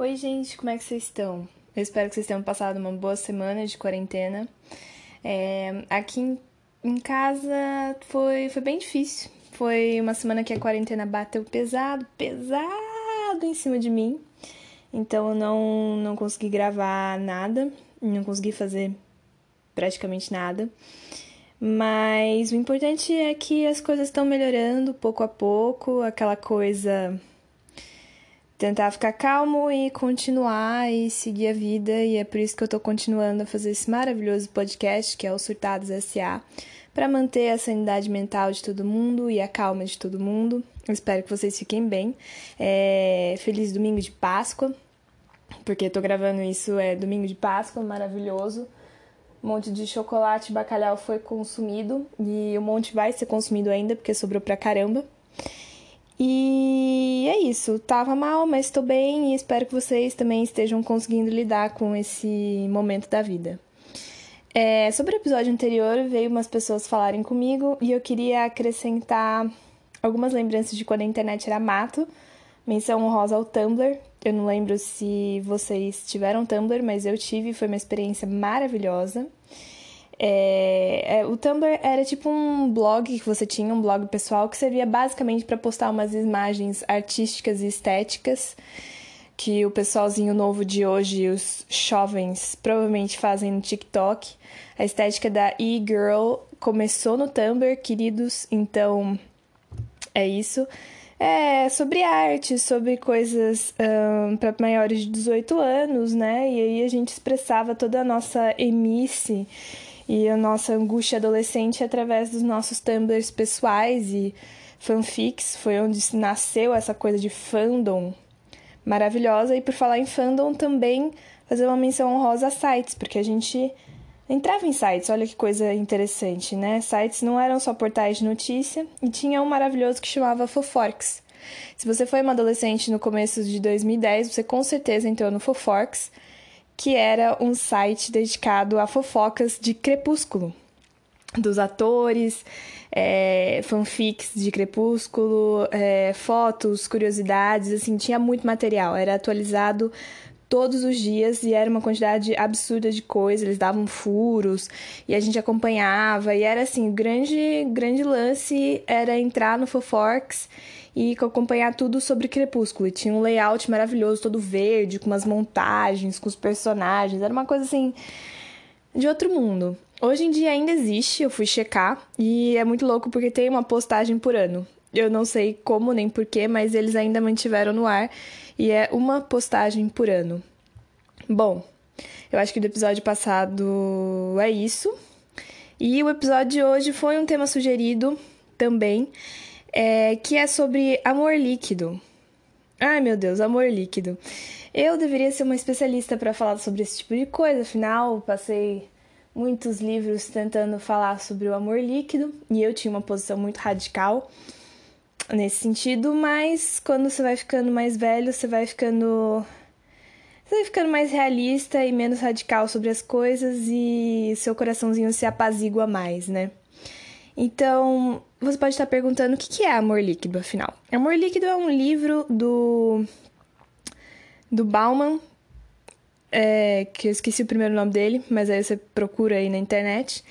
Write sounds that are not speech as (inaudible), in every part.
Oi, gente, como é que vocês estão? Eu espero que vocês tenham passado uma boa semana de quarentena. É, aqui em, em casa foi, foi bem difícil. Foi uma semana que a quarentena bateu pesado, pesado em cima de mim. Então eu não, não consegui gravar nada, não consegui fazer praticamente nada. Mas o importante é que as coisas estão melhorando pouco a pouco, aquela coisa tentar ficar calmo e continuar e seguir a vida, e é por isso que eu tô continuando a fazer esse maravilhoso podcast que é o Surtados SA, para manter a sanidade mental de todo mundo e a calma de todo mundo. Eu espero que vocês fiquem bem. É... Feliz domingo de Páscoa, porque eu tô gravando isso é domingo de Páscoa, maravilhoso. Um monte de chocolate e bacalhau foi consumido e um monte vai ser consumido ainda porque sobrou pra caramba. E é isso. Tava mal, mas estou bem e espero que vocês também estejam conseguindo lidar com esse momento da vida. É, sobre o episódio anterior, veio umas pessoas falarem comigo e eu queria acrescentar algumas lembranças de quando a internet era mato. Menção honrosa ao Tumblr. Eu não lembro se vocês tiveram Tumblr, mas eu tive, foi uma experiência maravilhosa. É, é, o Tumblr era tipo um blog que você tinha, um blog pessoal, que servia basicamente para postar umas imagens artísticas e estéticas que o pessoalzinho novo de hoje, os jovens, provavelmente fazem no TikTok. A estética da e-girl começou no Tumblr, queridos, então é isso. É sobre arte, sobre coisas um, para maiores de 18 anos, né? E aí a gente expressava toda a nossa emice e a nossa angústia adolescente através dos nossos tumblers pessoais e fanfics, foi onde nasceu essa coisa de fandom maravilhosa. E por falar em fandom, também fazer uma menção honrosa a sites, porque a gente entrava em sites, olha que coisa interessante, né? Sites não eram só portais de notícia e tinha um maravilhoso que chamava Foforks. Se você foi uma adolescente no começo de 2010, você com certeza entrou no Foforks que era um site dedicado a fofocas de Crepúsculo, dos atores, é, fanfics de Crepúsculo, é, fotos, curiosidades, assim, tinha muito material, era atualizado todos os dias e era uma quantidade absurda de coisas, eles davam furos e a gente acompanhava. E era assim, o grande, grande lance era entrar no Foforks e acompanhar tudo sobre Crepúsculo. E tinha um layout maravilhoso, todo verde, com umas montagens, com os personagens. Era uma coisa assim de outro mundo. Hoje em dia ainda existe, eu fui checar e é muito louco porque tem uma postagem por ano. Eu não sei como nem porquê, mas eles ainda mantiveram no ar e é uma postagem por ano. Bom, eu acho que do episódio passado é isso. E o episódio de hoje foi um tema sugerido também é, que é sobre amor líquido. Ai meu Deus, amor líquido. Eu deveria ser uma especialista para falar sobre esse tipo de coisa, afinal, passei muitos livros tentando falar sobre o amor líquido e eu tinha uma posição muito radical nesse sentido, mas quando você vai ficando mais velho, você vai ficando você vai ficando mais realista e menos radical sobre as coisas e seu coraçãozinho se apazigua mais, né? Então, você pode estar perguntando o que é Amor Líquido, afinal. Amor Líquido é um livro do, do Bauman, é, que eu esqueci o primeiro nome dele, mas aí você procura aí na internet,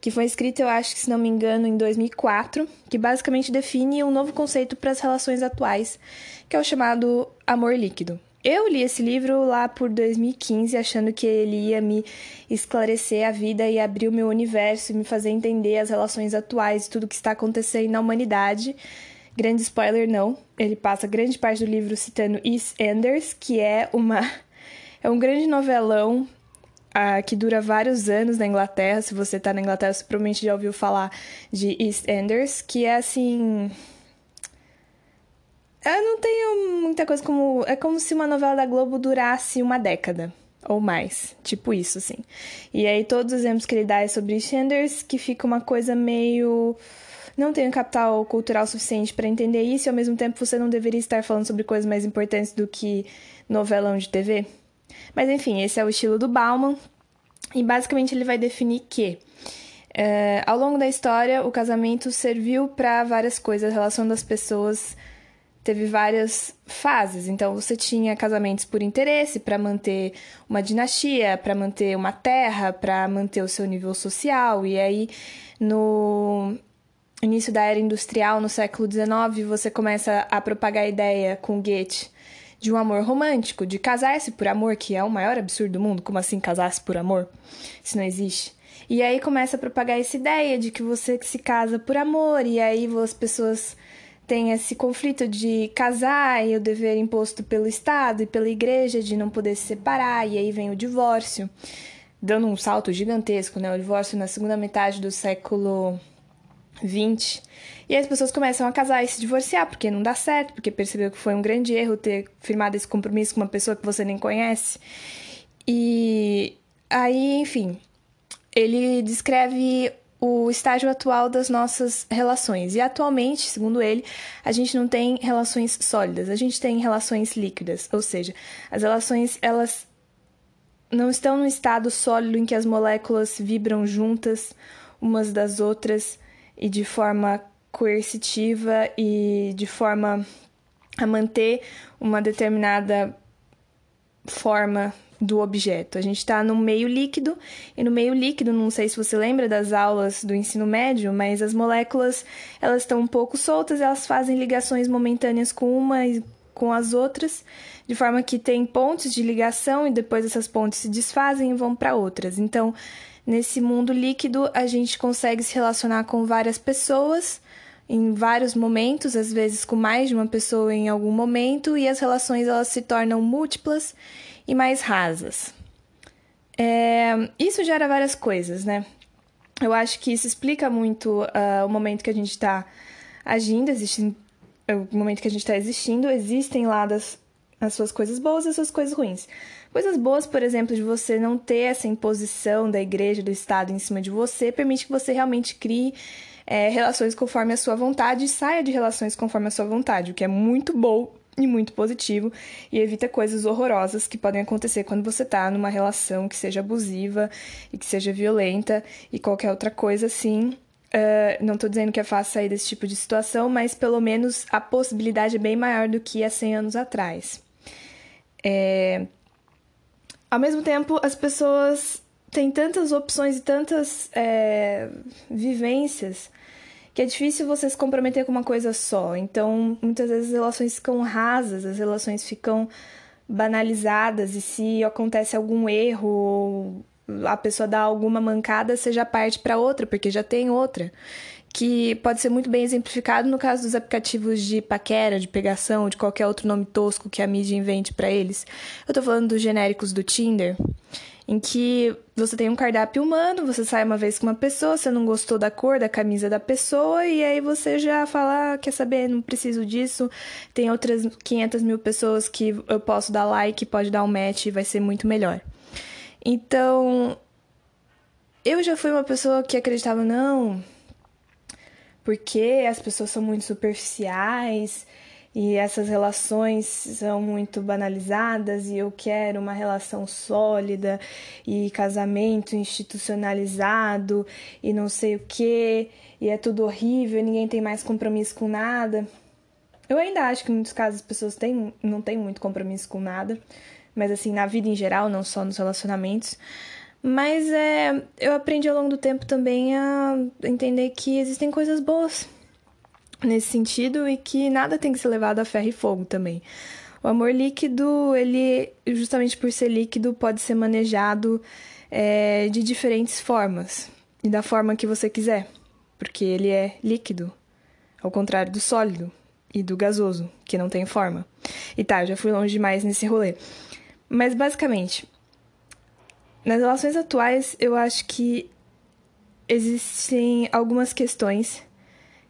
que foi escrito, eu acho que se não me engano, em 2004, que basicamente define um novo conceito para as relações atuais, que é o chamado amor líquido. Eu li esse livro lá por 2015, achando que ele ia me esclarecer a vida e abrir o meu universo e me fazer entender as relações atuais e tudo que está acontecendo na humanidade. Grande spoiler, não. Ele passa grande parte do livro citando EastEnders, que é uma (laughs) é um grande novelão uh, que dura vários anos na Inglaterra. Se você está na Inglaterra, você provavelmente já ouviu falar de EastEnders, que é assim eu não tenho muita coisa como. É como se uma novela da Globo durasse uma década ou mais. Tipo isso, assim. E aí todos os exemplos que ele dá é sobre Sanders, que fica uma coisa meio. Não tenho capital cultural suficiente para entender isso e ao mesmo tempo você não deveria estar falando sobre coisas mais importantes do que novelão de TV. Mas enfim, esse é o estilo do Bauman. E basicamente ele vai definir que. É, ao longo da história, o casamento serviu para várias coisas, a relação das pessoas teve várias fases. Então você tinha casamentos por interesse para manter uma dinastia, para manter uma terra, para manter o seu nível social. E aí no início da era industrial, no século XIX, você começa a propagar a ideia com Goethe de um amor romântico, de casar-se por amor, que é o maior absurdo do mundo. Como assim casar-se por amor? Isso não existe. E aí começa a propagar essa ideia de que você se casa por amor, e aí as pessoas tem esse conflito de casar e o dever imposto pelo Estado e pela igreja de não poder se separar, e aí vem o divórcio, dando um salto gigantesco, né? O divórcio na segunda metade do século XX. E aí as pessoas começam a casar e se divorciar, porque não dá certo, porque percebeu que foi um grande erro ter firmado esse compromisso com uma pessoa que você nem conhece. E aí, enfim, ele descreve o estágio atual das nossas relações. E atualmente, segundo ele, a gente não tem relações sólidas, a gente tem relações líquidas, ou seja, as relações elas não estão no estado sólido em que as moléculas vibram juntas umas das outras e de forma coercitiva e de forma a manter uma determinada forma do objeto. A gente está no meio líquido, e no meio líquido, não sei se você lembra das aulas do ensino médio, mas as moléculas elas estão um pouco soltas, elas fazem ligações momentâneas com uma e com as outras, de forma que tem pontes de ligação e depois essas pontes se desfazem e vão para outras. Então, nesse mundo líquido, a gente consegue se relacionar com várias pessoas em vários momentos, às vezes com mais de uma pessoa em algum momento, e as relações elas se tornam múltiplas e mais rasas. É, isso gera várias coisas, né? Eu acho que isso explica muito uh, o momento que a gente está agindo, existe, o momento que a gente está existindo, existem lá das, as suas coisas boas e as suas coisas ruins. Coisas boas, por exemplo, de você não ter essa imposição da igreja, do Estado em cima de você, permite que você realmente crie é, relações conforme a sua vontade e saia de relações conforme a sua vontade, o que é muito bom e muito positivo e evita coisas horrorosas que podem acontecer quando você está numa relação que seja abusiva e que seja violenta e qualquer outra coisa assim. Uh, não estou dizendo que é fácil sair desse tipo de situação, mas pelo menos a possibilidade é bem maior do que há 100 anos atrás. É... Ao mesmo tempo, as pessoas têm tantas opções e tantas é, vivências que é difícil você se comprometer com uma coisa só. Então, muitas vezes as relações ficam rasas, as relações ficam banalizadas e se acontece algum erro ou a pessoa dá alguma mancada, já parte para outra, porque já tem outra. Que pode ser muito bem exemplificado no caso dos aplicativos de paquera, de pegação, de qualquer outro nome tosco que a mídia invente para eles. Eu tô falando dos genéricos do Tinder em que você tem um cardápio humano, você sai uma vez com uma pessoa, você não gostou da cor da camisa da pessoa, e aí você já fala, ah, quer saber, não preciso disso, tem outras 500 mil pessoas que eu posso dar like, pode dar um match e vai ser muito melhor. Então, eu já fui uma pessoa que acreditava, não, porque as pessoas são muito superficiais, e essas relações são muito banalizadas e eu quero uma relação sólida e casamento institucionalizado e não sei o que e é tudo horrível, ninguém tem mais compromisso com nada. Eu ainda acho que em muitos casos as pessoas têm, não têm muito compromisso com nada, mas assim, na vida em geral, não só nos relacionamentos. Mas é, eu aprendi ao longo do tempo também a entender que existem coisas boas nesse sentido e que nada tem que ser levado a ferro e fogo também. O amor líquido, ele, justamente por ser líquido, pode ser manejado é, de diferentes formas e da forma que você quiser, porque ele é líquido, ao contrário do sólido e do gasoso, que não tem forma. E tá, já fui longe demais nesse rolê. Mas basicamente, nas relações atuais, eu acho que existem algumas questões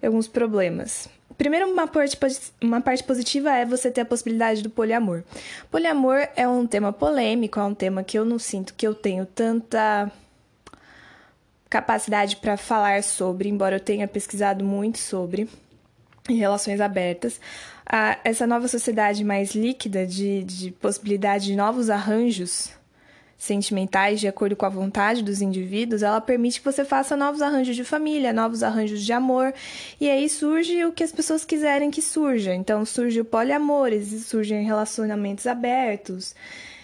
alguns problemas. Primeiro, uma parte, uma parte positiva é você ter a possibilidade do poliamor. Poliamor é um tema polêmico, é um tema que eu não sinto que eu tenho tanta capacidade para falar sobre, embora eu tenha pesquisado muito sobre em relações abertas. essa nova sociedade mais líquida de, de possibilidade de novos arranjos sentimentais de acordo com a vontade dos indivíduos, ela permite que você faça novos arranjos de família, novos arranjos de amor, e aí surge o que as pessoas quiserem que surja. Então surge o poliamor, surgem relacionamentos abertos,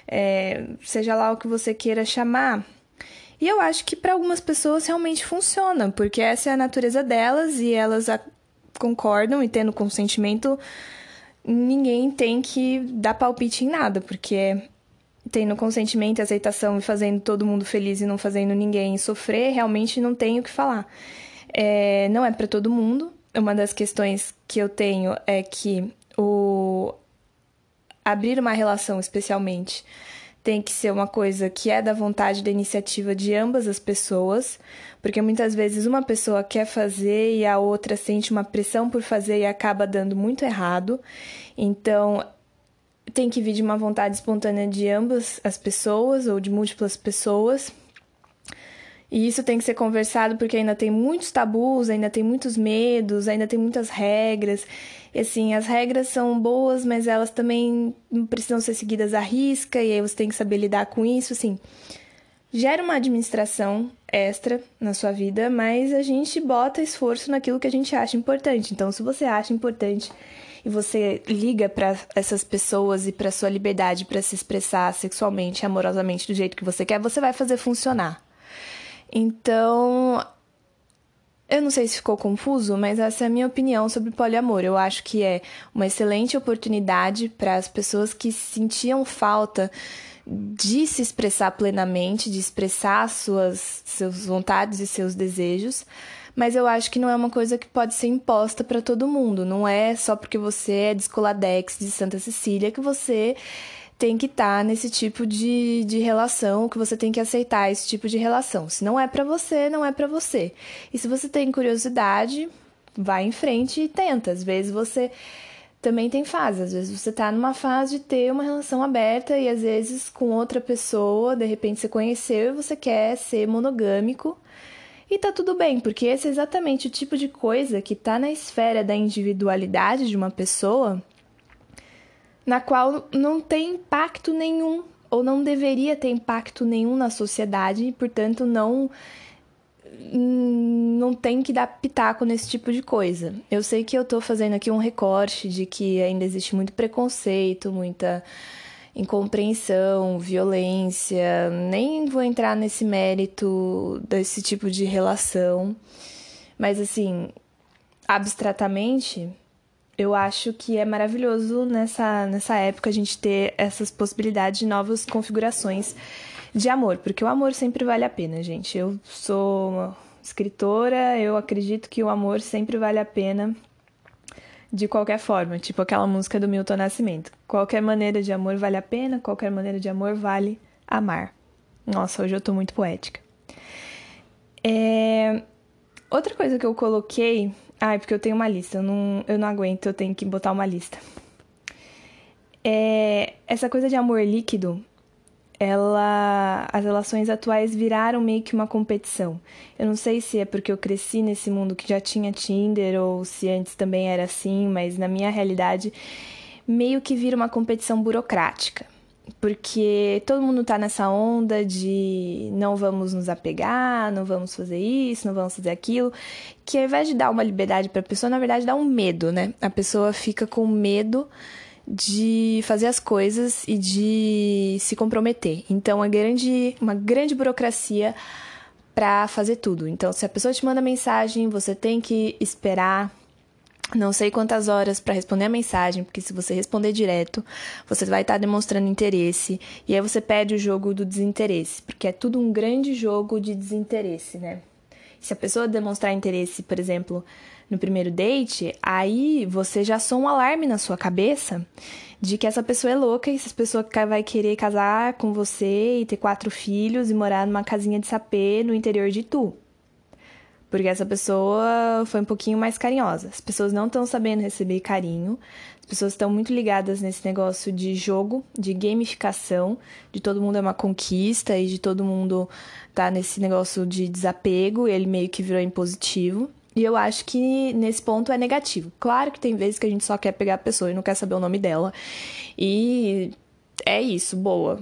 é, seja lá o que você queira chamar. E eu acho que para algumas pessoas realmente funciona, porque essa é a natureza delas e elas concordam e tendo consentimento, ninguém tem que dar palpite em nada, porque tendo consentimento e aceitação e fazendo todo mundo feliz e não fazendo ninguém sofrer, realmente não tenho o que falar. É, não é para todo mundo. Uma das questões que eu tenho é que o abrir uma relação, especialmente, tem que ser uma coisa que é da vontade da iniciativa de ambas as pessoas, porque muitas vezes uma pessoa quer fazer e a outra sente uma pressão por fazer e acaba dando muito errado. Então, tem que vir de uma vontade espontânea de ambas as pessoas ou de múltiplas pessoas. E isso tem que ser conversado porque ainda tem muitos tabus, ainda tem muitos medos, ainda tem muitas regras. E assim, as regras são boas, mas elas também precisam ser seguidas à risca, e aí você tem que saber lidar com isso, assim. Gera uma administração extra na sua vida, mas a gente bota esforço naquilo que a gente acha importante. Então, se você acha importante e você liga para essas pessoas e para sua liberdade para se expressar sexualmente, amorosamente do jeito que você quer, você vai fazer funcionar. Então, eu não sei se ficou confuso, mas essa é a minha opinião sobre poliamor. Eu acho que é uma excelente oportunidade para as pessoas que sentiam falta de se expressar plenamente, de expressar suas suas vontades e seus desejos. Mas eu acho que não é uma coisa que pode ser imposta para todo mundo. Não é só porque você é de Escoladex de Santa Cecília que você tem que estar tá nesse tipo de, de relação, que você tem que aceitar esse tipo de relação. Se não é para você, não é para você. E se você tem curiosidade, vai em frente e tenta. Às vezes você também tem fases. Às vezes você tá numa fase de ter uma relação aberta e às vezes com outra pessoa, de repente você conheceu e você quer ser monogâmico. E tá tudo bem, porque esse é exatamente o tipo de coisa que tá na esfera da individualidade de uma pessoa na qual não tem impacto nenhum ou não deveria ter impacto nenhum na sociedade e, portanto, não não tem que dar pitaco nesse tipo de coisa. Eu sei que eu tô fazendo aqui um recorte de que ainda existe muito preconceito, muita incompreensão, violência. Nem vou entrar nesse mérito desse tipo de relação. Mas assim, abstratamente, eu acho que é maravilhoso nessa, nessa época a gente ter essas possibilidades de novas configurações de amor, porque o amor sempre vale a pena, gente. Eu sou escritora, eu acredito que o amor sempre vale a pena de qualquer forma, tipo aquela música do Milton Nascimento. Qualquer maneira de amor vale a pena, qualquer maneira de amor vale amar. Nossa, hoje eu tô muito poética. É... Outra coisa que eu coloquei ah, é porque eu tenho uma lista, eu não, eu não aguento, eu tenho que botar uma lista. É, essa coisa de amor líquido, ela, as relações atuais viraram meio que uma competição. Eu não sei se é porque eu cresci nesse mundo que já tinha Tinder ou se antes também era assim, mas na minha realidade meio que vira uma competição burocrática porque todo mundo tá nessa onda de não vamos nos apegar, não vamos fazer isso, não vamos fazer aquilo, que ao invés de dar uma liberdade para a pessoa, na verdade dá um medo, né? A pessoa fica com medo de fazer as coisas e de se comprometer. Então é grande, uma grande burocracia para fazer tudo. Então se a pessoa te manda mensagem, você tem que esperar não sei quantas horas para responder a mensagem, porque se você responder direto, você vai estar tá demonstrando interesse e aí você perde o jogo do desinteresse, porque é tudo um grande jogo de desinteresse, né? Se a pessoa demonstrar interesse, por exemplo, no primeiro date, aí você já soa um alarme na sua cabeça de que essa pessoa é louca e essa pessoa vai querer casar com você e ter quatro filhos e morar numa casinha de sapê no interior de Tu porque essa pessoa foi um pouquinho mais carinhosa. As pessoas não estão sabendo receber carinho, as pessoas estão muito ligadas nesse negócio de jogo, de gamificação, de todo mundo é uma conquista e de todo mundo tá nesse negócio de desapego, ele meio que virou impositivo. E eu acho que nesse ponto é negativo. Claro que tem vezes que a gente só quer pegar a pessoa e não quer saber o nome dela. E é isso, boa.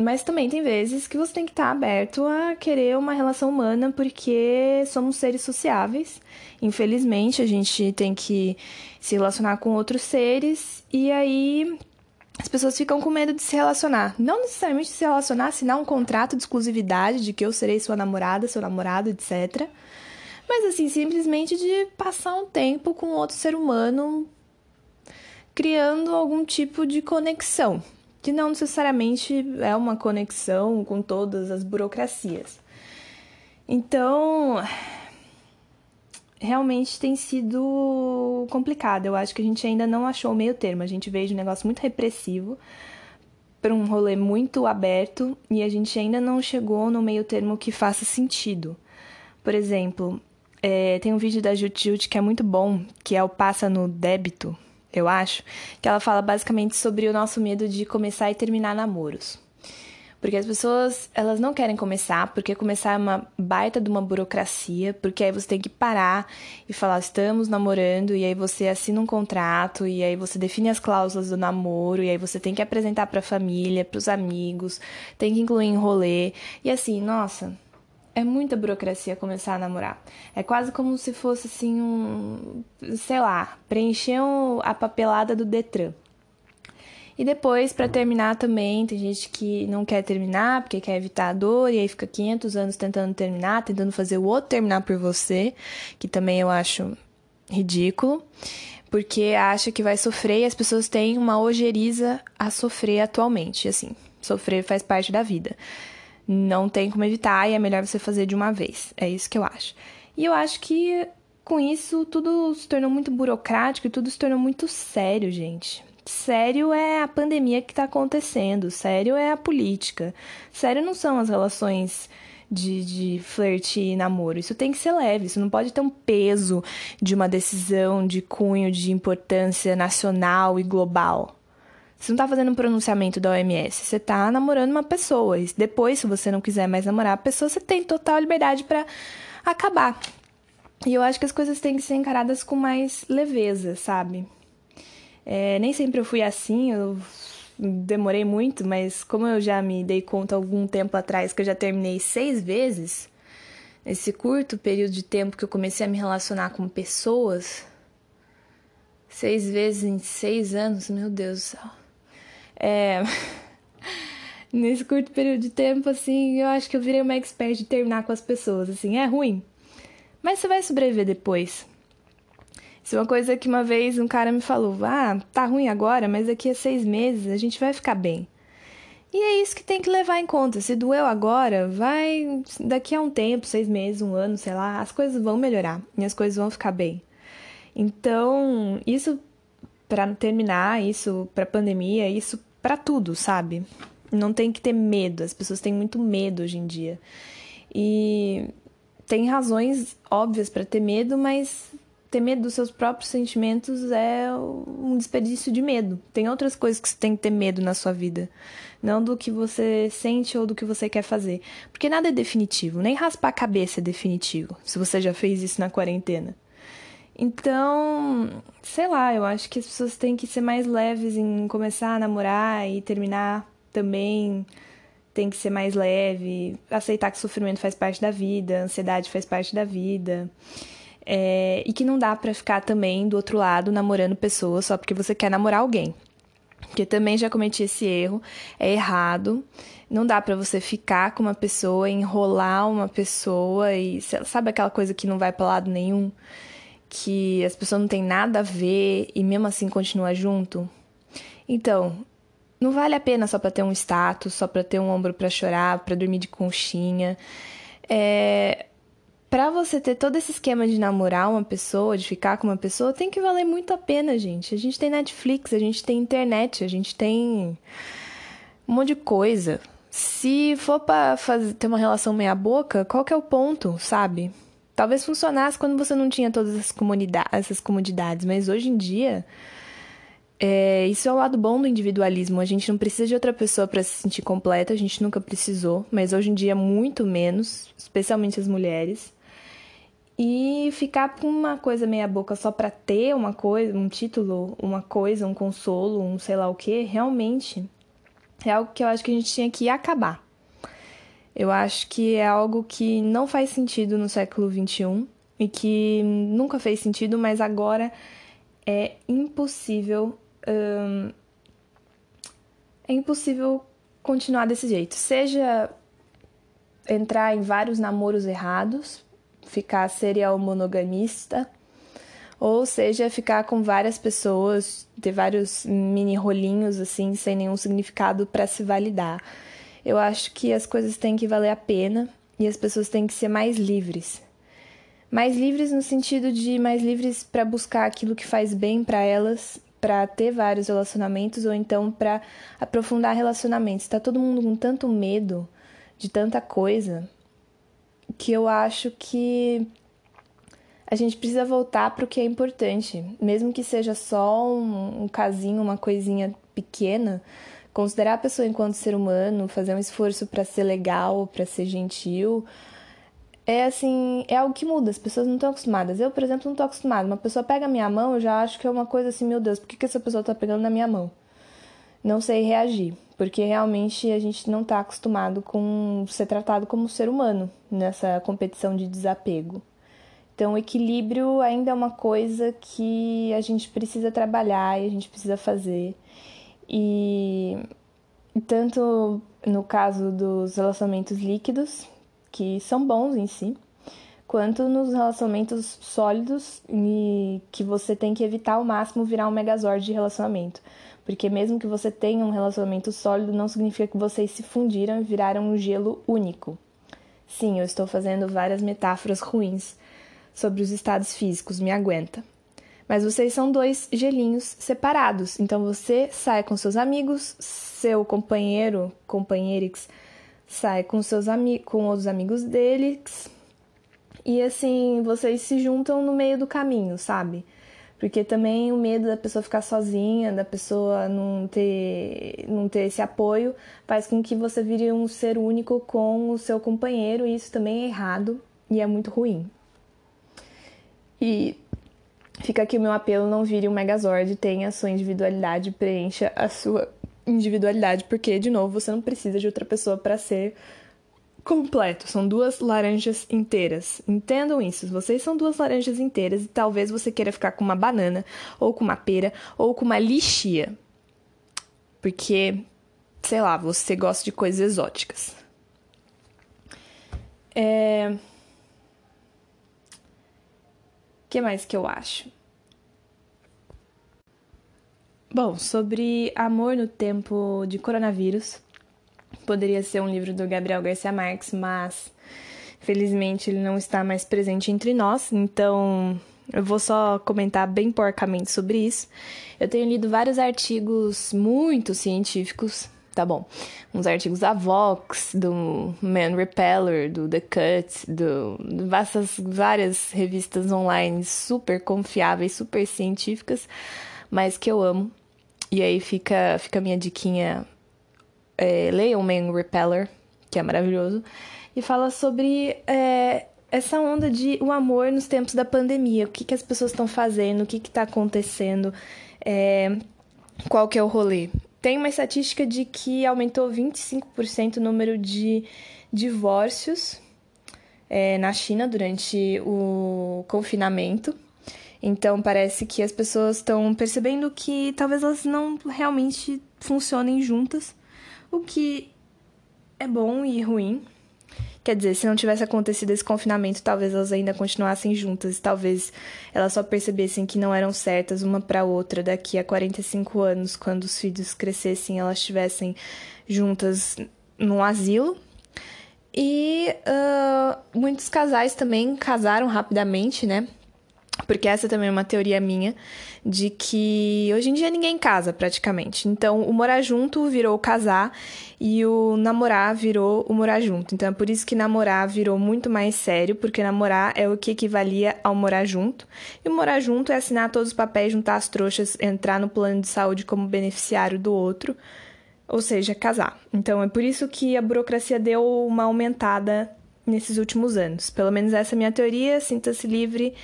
Mas também tem vezes que você tem que estar aberto a querer uma relação humana, porque somos seres sociáveis. Infelizmente, a gente tem que se relacionar com outros seres, e aí as pessoas ficam com medo de se relacionar. Não necessariamente se relacionar, assinar um contrato de exclusividade de que eu serei sua namorada, seu namorado, etc. Mas assim, simplesmente de passar um tempo com outro ser humano, criando algum tipo de conexão que não necessariamente é uma conexão com todas as burocracias. Então, realmente tem sido complicado. Eu acho que a gente ainda não achou o meio termo. A gente veio de um negócio muito repressivo para um rolê muito aberto e a gente ainda não chegou no meio termo que faça sentido. Por exemplo, é, tem um vídeo da Jutilt que é muito bom, que é o Passa no Débito, eu acho, que ela fala basicamente sobre o nosso medo de começar e terminar namoros. Porque as pessoas, elas não querem começar, porque começar é uma baita de uma burocracia, porque aí você tem que parar e falar, estamos namorando, e aí você assina um contrato, e aí você define as cláusulas do namoro, e aí você tem que apresentar para a família, para os amigos, tem que incluir em rolê. E assim, nossa, é muita burocracia começar a namorar. É quase como se fosse assim um, sei lá, preencher a papelada do Detran. E depois, para terminar também, tem gente que não quer terminar porque quer evitar a dor e aí fica 500 anos tentando terminar, tentando fazer o outro terminar por você, que também eu acho ridículo, porque acha que vai sofrer e as pessoas têm uma ojeriza a sofrer atualmente, assim. Sofrer faz parte da vida não tem como evitar e é melhor você fazer de uma vez. É isso que eu acho. E eu acho que com isso tudo se tornou muito burocrático e tudo se tornou muito sério, gente. Sério é a pandemia que está acontecendo, sério é a política, sério não são as relações de, de flerte e namoro. Isso tem que ser leve, isso não pode ter um peso de uma decisão de cunho de importância nacional e global. Você não tá fazendo um pronunciamento da OMS, você tá namorando uma pessoa. E depois, se você não quiser mais namorar a pessoa, você tem total liberdade para acabar. E eu acho que as coisas têm que ser encaradas com mais leveza, sabe? É, nem sempre eu fui assim, eu demorei muito, mas como eu já me dei conta algum tempo atrás que eu já terminei seis vezes, nesse curto período de tempo que eu comecei a me relacionar com pessoas, seis vezes em seis anos, meu Deus do céu. É... (laughs) Nesse curto período de tempo, assim, eu acho que eu virei uma expert de terminar com as pessoas, assim, é ruim. Mas você vai sobreviver depois. Isso é uma coisa que uma vez um cara me falou: ah, tá ruim agora, mas daqui a seis meses a gente vai ficar bem. E é isso que tem que levar em conta. Se doeu agora, vai. Daqui a um tempo, seis meses, um ano, sei lá, as coisas vão melhorar e as coisas vão ficar bem. Então, isso para terminar, isso para pandemia, isso para tudo, sabe? Não tem que ter medo, as pessoas têm muito medo hoje em dia. E tem razões óbvias para ter medo, mas ter medo dos seus próprios sentimentos é um desperdício de medo. Tem outras coisas que você tem que ter medo na sua vida, não do que você sente ou do que você quer fazer, porque nada é definitivo, nem raspar a cabeça é definitivo. Se você já fez isso na quarentena. Então, sei lá, eu acho que as pessoas têm que ser mais leves em começar a namorar e terminar também. Tem que ser mais leve, aceitar que sofrimento faz parte da vida, ansiedade faz parte da vida. É, e que não dá pra ficar também do outro lado namorando pessoas só porque você quer namorar alguém. Porque também já cometi esse erro, é errado. Não dá para você ficar com uma pessoa, enrolar uma pessoa e sabe aquela coisa que não vai para lado nenhum? Que as pessoas não têm nada a ver e mesmo assim continua junto. Então, não vale a pena só para ter um status, só para ter um ombro para chorar, para dormir de conchinha. É, para você ter todo esse esquema de namorar uma pessoa, de ficar com uma pessoa, tem que valer muito a pena, gente. A gente tem Netflix, a gente tem internet, a gente tem um monte de coisa. Se for para ter uma relação meia boca, qual que é o ponto, sabe? Talvez funcionasse quando você não tinha todas essas, comunidades, essas comodidades, mas hoje em dia. É, isso é o lado bom do individualismo. A gente não precisa de outra pessoa para se sentir completa, a gente nunca precisou, mas hoje em dia muito menos, especialmente as mulheres. E ficar com uma coisa meia boca só para ter uma coisa, um título, uma coisa, um consolo, um sei lá o que, realmente é algo que eu acho que a gente tinha que acabar. Eu acho que é algo que não faz sentido no século XXI e que nunca fez sentido, mas agora é impossível. Hum, é impossível continuar desse jeito. Seja entrar em vários namoros errados, ficar serial monogamista, ou seja, ficar com várias pessoas, ter vários mini rolinhos assim, sem nenhum significado para se validar. Eu acho que as coisas têm que valer a pena e as pessoas têm que ser mais livres. Mais livres no sentido de mais livres para buscar aquilo que faz bem para elas, para ter vários relacionamentos ou então para aprofundar relacionamentos. Está todo mundo com tanto medo de tanta coisa que eu acho que a gente precisa voltar para o que é importante, mesmo que seja só um, um casinho, uma coisinha pequena considerar a pessoa enquanto ser humano, fazer um esforço para ser legal, para ser gentil, é assim, é algo que muda, as pessoas não estão acostumadas. Eu, por exemplo, não estou acostumada. Uma pessoa pega a minha mão, eu já acho que é uma coisa assim, meu Deus, por que, que essa pessoa está pegando na minha mão? Não sei reagir, porque realmente a gente não está acostumado com ser tratado como ser humano nessa competição de desapego. Então, o equilíbrio ainda é uma coisa que a gente precisa trabalhar e a gente precisa fazer. E tanto no caso dos relacionamentos líquidos, que são bons em si, quanto nos relacionamentos sólidos e que você tem que evitar ao máximo virar um megazord de relacionamento. Porque mesmo que você tenha um relacionamento sólido, não significa que vocês se fundiram e viraram um gelo único. Sim, eu estou fazendo várias metáforas ruins sobre os estados físicos, me aguenta. Mas vocês são dois gelinhos separados. Então você sai com seus amigos, seu companheiro, companheirix, sai com seus amigos, com outros amigos deles. E assim, vocês se juntam no meio do caminho, sabe? Porque também o medo da pessoa ficar sozinha, da pessoa não ter, não ter esse apoio, faz com que você vire um ser único com o seu companheiro, e isso também é errado e é muito ruim. E Fica aqui o meu apelo: não vire um Megazord, tenha a sua individualidade, preencha a sua individualidade, porque, de novo, você não precisa de outra pessoa para ser completo. São duas laranjas inteiras. Entendam isso. Vocês são duas laranjas inteiras e talvez você queira ficar com uma banana, ou com uma pera, ou com uma lixia. Porque, sei lá, você gosta de coisas exóticas. É que mais que eu acho? Bom, sobre amor no tempo de coronavírus, poderia ser um livro do Gabriel Garcia Marques, mas felizmente ele não está mais presente entre nós, então eu vou só comentar bem porcamente sobre isso. Eu tenho lido vários artigos muito científicos tá bom. Uns artigos da Vox, do Man Repeller, do The Cut, do, várias, várias revistas online super confiáveis, super científicas, mas que eu amo. E aí fica, fica a minha diquinha. É, leiam Man Repeller, que é maravilhoso, e fala sobre é, essa onda de o amor nos tempos da pandemia, o que, que as pessoas estão fazendo, o que está acontecendo, é, qual que é o rolê tem uma estatística de que aumentou 25% o número de divórcios é, na China durante o confinamento. Então parece que as pessoas estão percebendo que talvez elas não realmente funcionem juntas, o que é bom e ruim, Quer dizer, se não tivesse acontecido esse confinamento, talvez elas ainda continuassem juntas, talvez elas só percebessem que não eram certas uma para outra daqui a 45 anos, quando os filhos crescessem, elas estivessem juntas no asilo. E uh, muitos casais também casaram rapidamente, né? Porque essa também é uma teoria minha, de que hoje em dia ninguém casa praticamente. Então, o morar junto virou o casar e o namorar virou o morar junto. Então, é por isso que namorar virou muito mais sério, porque namorar é o que equivalia ao morar junto. E o morar junto é assinar todos os papéis, juntar as trouxas, entrar no plano de saúde como beneficiário do outro, ou seja, casar. Então, é por isso que a burocracia deu uma aumentada nesses últimos anos. Pelo menos essa é a minha teoria. Sinta-se livre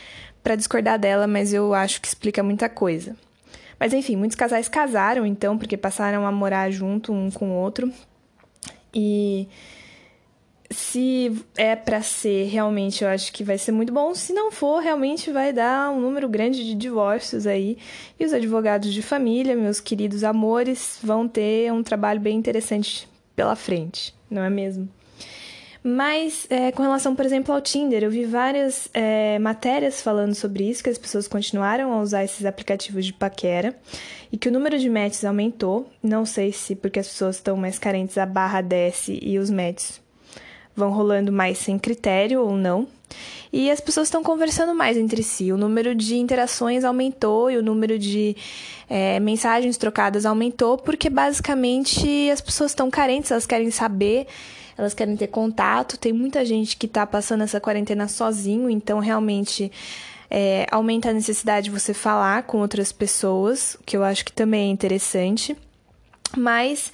para discordar dela, mas eu acho que explica muita coisa. Mas enfim, muitos casais casaram então, porque passaram a morar junto um com o outro. E se é para ser, realmente eu acho que vai ser muito bom. Se não for, realmente vai dar um número grande de divórcios aí. E os advogados de família, meus queridos amores, vão ter um trabalho bem interessante pela frente, não é mesmo? Mas é, com relação, por exemplo, ao Tinder, eu vi várias é, matérias falando sobre isso, que as pessoas continuaram a usar esses aplicativos de paquera e que o número de matches aumentou. Não sei se porque as pessoas estão mais carentes, a barra desce e os matches vão rolando mais sem critério ou não. E as pessoas estão conversando mais entre si. O número de interações aumentou e o número de é, mensagens trocadas aumentou, porque basicamente as pessoas estão carentes, elas querem saber, elas querem ter contato. Tem muita gente que está passando essa quarentena sozinho, então realmente é, aumenta a necessidade de você falar com outras pessoas, que eu acho que também é interessante. Mas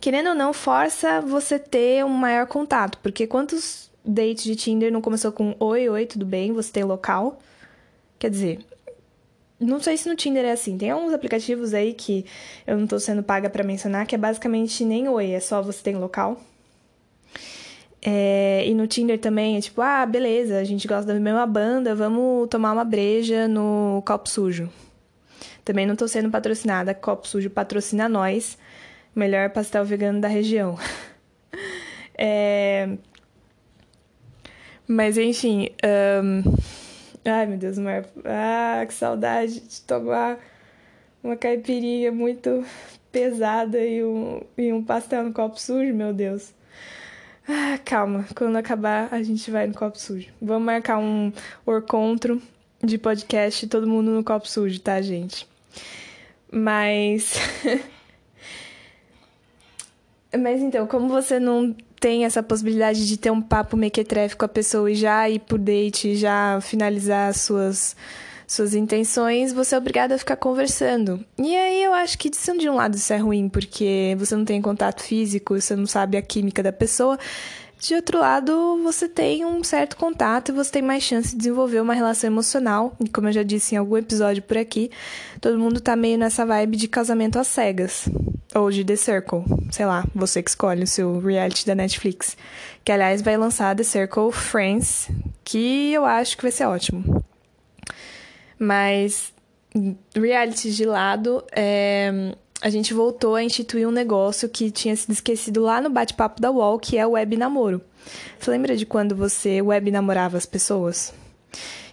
querendo ou não, força você ter um maior contato, porque quantos dates de Tinder não começou com oi, oi, tudo bem, você tem local? Quer dizer, não sei se no Tinder é assim. Tem alguns aplicativos aí que eu não tô sendo paga para mencionar, que é basicamente nem oi, é só você tem local. É, e no Tinder também é tipo, ah, beleza, a gente gosta da mesma banda, vamos tomar uma breja no Copo Sujo. Também não tô sendo patrocinada, Copo Sujo patrocina nós melhor pastel vegano da região. (laughs) é... Mas enfim. Um... Ai meu Deus, Mar... Ah, que saudade de tomar uma caipirinha muito pesada e um, e um pastel no copo sujo, meu Deus. Ah, calma, quando acabar a gente vai no copo sujo. Vamos marcar um encontro de podcast todo mundo no copo sujo, tá, gente? Mas (laughs) Mas então, como você não tem essa possibilidade de ter um papo mequetrefe com a pessoa e já ir por date, já finalizar suas suas intenções, você é obrigado a ficar conversando. E aí eu acho que de um lado isso é ruim, porque você não tem contato físico, você não sabe a química da pessoa. De outro lado, você tem um certo contato e você tem mais chance de desenvolver uma relação emocional. E como eu já disse em algum episódio por aqui, todo mundo tá meio nessa vibe de casamento às cegas. Ou de The Circle. Sei lá, você que escolhe o seu reality da Netflix. Que, aliás, vai lançar The Circle Friends, que eu acho que vai ser ótimo. Mas, reality de lado, é a gente voltou a instituir um negócio que tinha sido esquecido lá no bate-papo da UOL, que é o web namoro. Você lembra de quando você web namorava as pessoas?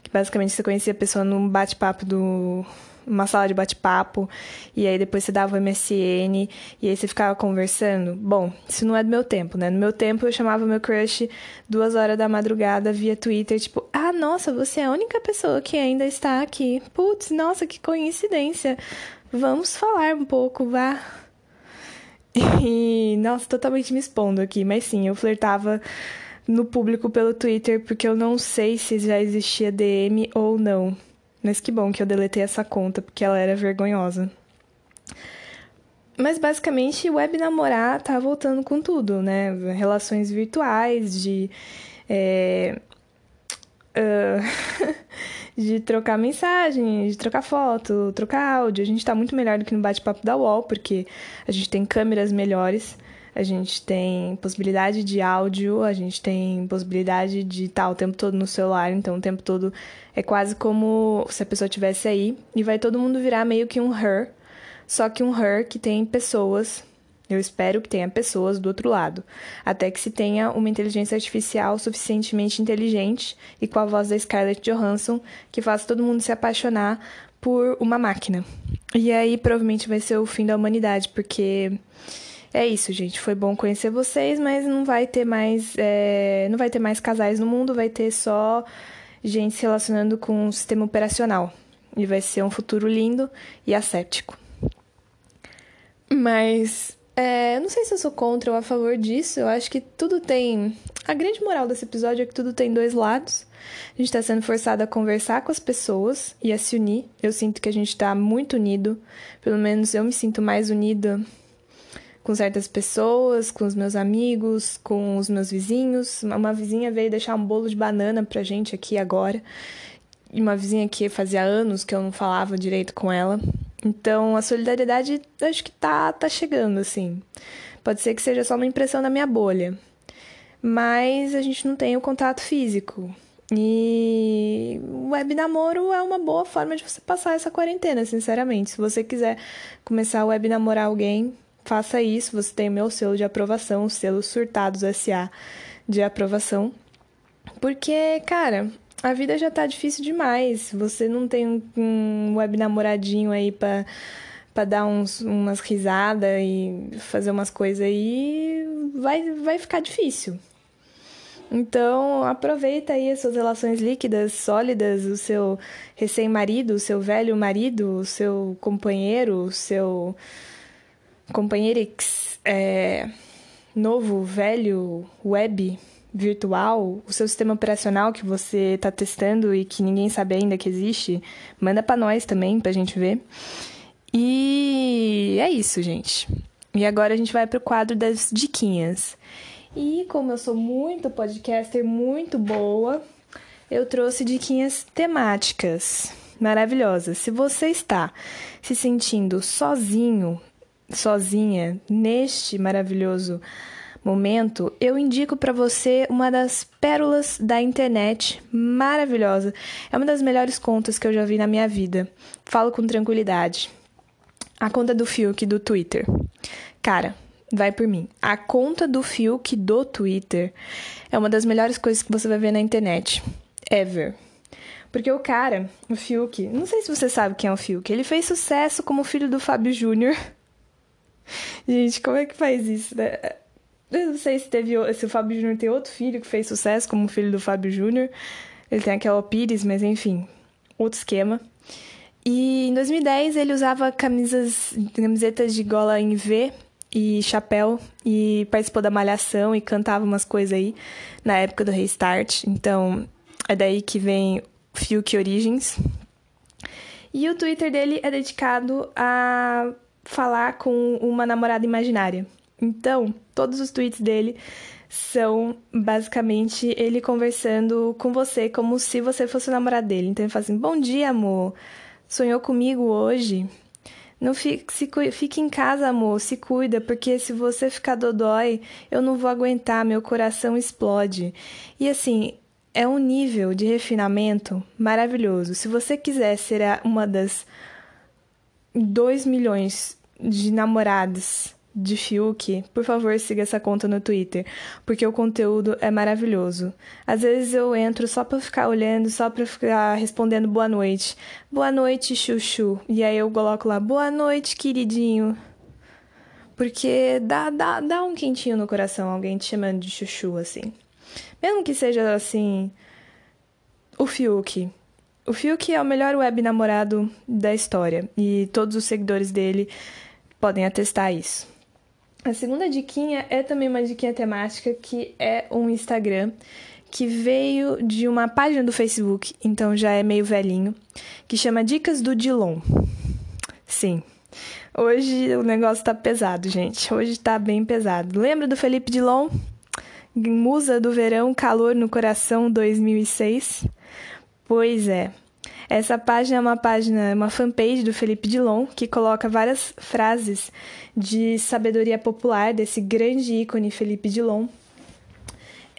Que basicamente você conhecia a pessoa num bate-papo do uma sala de bate-papo, e aí depois você dava o MSN, e aí você ficava conversando. Bom, isso não é do meu tempo, né? No meu tempo eu chamava meu crush duas horas da madrugada via Twitter, tipo, ah, nossa, você é a única pessoa que ainda está aqui. Putz, nossa, que coincidência. Vamos falar um pouco, vá. E, nossa, totalmente me expondo aqui, mas sim, eu flertava no público pelo Twitter porque eu não sei se já existia DM ou não. Mas que bom que eu deletei essa conta porque ela era vergonhosa. Mas basicamente, web namorar tá voltando com tudo, né? Relações virtuais, de. É, (laughs) de trocar mensagem, de trocar foto, trocar áudio. A gente está muito melhor do que no bate-papo da UOL, porque a gente tem câmeras melhores, a gente tem possibilidade de áudio, a gente tem possibilidade de estar o tempo todo no celular, então o tempo todo é quase como se a pessoa estivesse aí e vai todo mundo virar meio que um her, só que um her que tem pessoas eu espero que tenha pessoas do outro lado, até que se tenha uma inteligência artificial suficientemente inteligente e com a voz da Scarlett Johansson que faça todo mundo se apaixonar por uma máquina. E aí provavelmente vai ser o fim da humanidade, porque é isso, gente. Foi bom conhecer vocês, mas não vai ter mais, é... não vai ter mais casais no mundo, vai ter só gente se relacionando com o sistema operacional. E vai ser um futuro lindo e asséptico. Mas é, não sei se eu sou contra ou a favor disso. Eu acho que tudo tem. A grande moral desse episódio é que tudo tem dois lados. A gente está sendo forçado a conversar com as pessoas e a se unir. Eu sinto que a gente está muito unido. Pelo menos eu me sinto mais unida com certas pessoas, com os meus amigos, com os meus vizinhos. Uma vizinha veio deixar um bolo de banana pra gente aqui agora. E uma vizinha que fazia anos que eu não falava direito com ela. Então, a solidariedade acho que tá, tá chegando, assim. Pode ser que seja só uma impressão da minha bolha. Mas a gente não tem o contato físico. E web namoro é uma boa forma de você passar essa quarentena, sinceramente. Se você quiser começar a web namorar alguém, faça isso. Você tem o meu selo de aprovação, o selo Surtados SA de aprovação. Porque, cara, a vida já tá difícil demais. Você não tem um, um web namoradinho aí pra, pra dar uns, umas risadas e fazer umas coisas aí, vai, vai ficar difícil. Então, aproveita aí as suas relações líquidas, sólidas, o seu recém-marido, o seu velho marido, o seu companheiro, o seu companheirix é, novo, velho, web, virtual, o seu sistema operacional que você está testando e que ninguém sabe ainda que existe, manda para nós também, para a gente ver. E é isso, gente. E agora a gente vai para o quadro das diquinhas. E como eu sou muito podcaster, muito boa, eu trouxe diquinhas temáticas maravilhosas. Se você está se sentindo sozinho, sozinha neste maravilhoso momento, eu indico para você uma das pérolas da internet maravilhosa. É uma das melhores contas que eu já vi na minha vida. Falo com tranquilidade. A conta do Fiuk do Twitter. Cara, vai por mim. A conta do Fiuk do Twitter é uma das melhores coisas que você vai ver na internet. Ever. Porque o cara, o Fiuk, não sei se você sabe quem é o Fiuk, ele fez sucesso como filho do Fábio Júnior. (laughs) Gente, como é que faz isso, né? Eu não sei se teve se o Fábio Júnior tem outro filho que fez sucesso como filho do Fábio Júnior. Ele tem aquela Pires, mas enfim, outro esquema. E em 2010 ele usava camisas, camisetas de gola em V e chapéu e participou da Malhação e cantava umas coisas aí na época do Restart. Então é daí que vem Fiuk Origins. E o Twitter dele é dedicado a falar com uma namorada imaginária. Então, todos os tweets dele são basicamente ele conversando com você como se você fosse o namorado dele. Então ele fala assim: Bom dia, amor. Sonhou comigo hoje? Não fique, se, fique em casa, amor, se cuida, porque se você ficar dodói, eu não vou aguentar, meu coração explode. E assim, é um nível de refinamento maravilhoso. Se você quiser ser uma das 2 milhões de namoradas de Fiuk, por favor, siga essa conta no Twitter, porque o conteúdo é maravilhoso. Às vezes eu entro só para ficar olhando, só para ficar respondendo boa noite. Boa noite, chuchu. E aí eu coloco lá, boa noite, queridinho. Porque dá, dá, dá um quentinho no coração alguém te chamando de chuchu, assim. Mesmo que seja, assim, o Fiuk. O Fiuk é o melhor web namorado da história e todos os seguidores dele podem atestar isso. A segunda diquinha é também uma diquinha temática que é um Instagram que veio de uma página do Facebook, então já é meio velhinho, que chama Dicas do Dilon. Sim. Hoje o negócio tá pesado, gente. Hoje tá bem pesado. Lembra do Felipe Dilon? Musa do Verão, Calor no Coração 2006? Pois é. Essa página é uma página, uma fanpage do Felipe Dilon, que coloca várias frases de sabedoria popular desse grande ícone Felipe Dilon.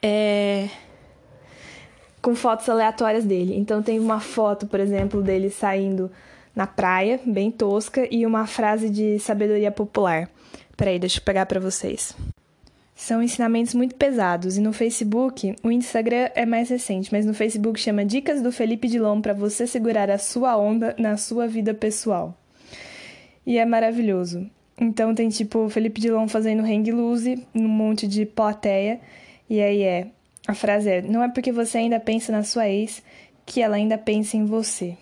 É... com fotos aleatórias dele. Então tem uma foto, por exemplo, dele saindo na praia, bem tosca, e uma frase de sabedoria popular. Peraí, deixa eu pegar para vocês. São ensinamentos muito pesados e no Facebook, o Instagram é mais recente, mas no Facebook chama Dicas do Felipe Dilon para você segurar a sua onda na sua vida pessoal. E é maravilhoso. Então tem tipo o Felipe Dilon fazendo hang loose num monte de plateia e aí é a frase é: não é porque você ainda pensa na sua ex que ela ainda pensa em você.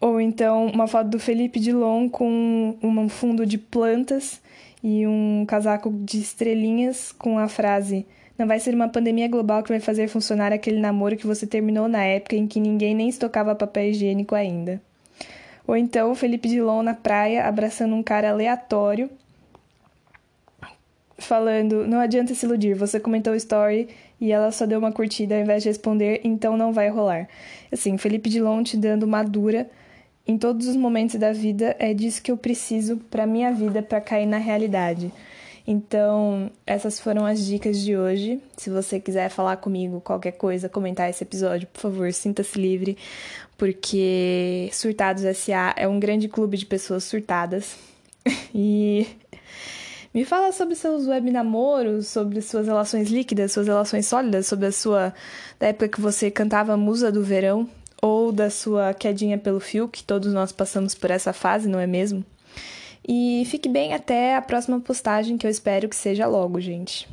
Ou então uma foto do Felipe Dilon com um fundo de plantas e um casaco de estrelinhas com a frase: Não vai ser uma pandemia global que vai fazer funcionar aquele namoro que você terminou na época em que ninguém nem estocava papel higiênico ainda. Ou então Felipe Dilon na praia abraçando um cara aleatório, falando: Não adianta se iludir, você comentou o story e ela só deu uma curtida ao invés de responder, então não vai rolar. Assim, Felipe Dilon te dando uma dura em todos os momentos da vida é disso que eu preciso para minha vida para cair na realidade. Então, essas foram as dicas de hoje. Se você quiser falar comigo, qualquer coisa, comentar esse episódio, por favor, sinta-se livre, porque Surtados SA é um grande clube de pessoas surtadas. (laughs) e me fala sobre seus web namoros, sobre suas relações líquidas, suas relações sólidas, sobre a sua da época que você cantava Musa do Verão ou da sua quedinha pelo fio, que todos nós passamos por essa fase, não é mesmo? E fique bem até a próxima postagem, que eu espero que seja logo, gente.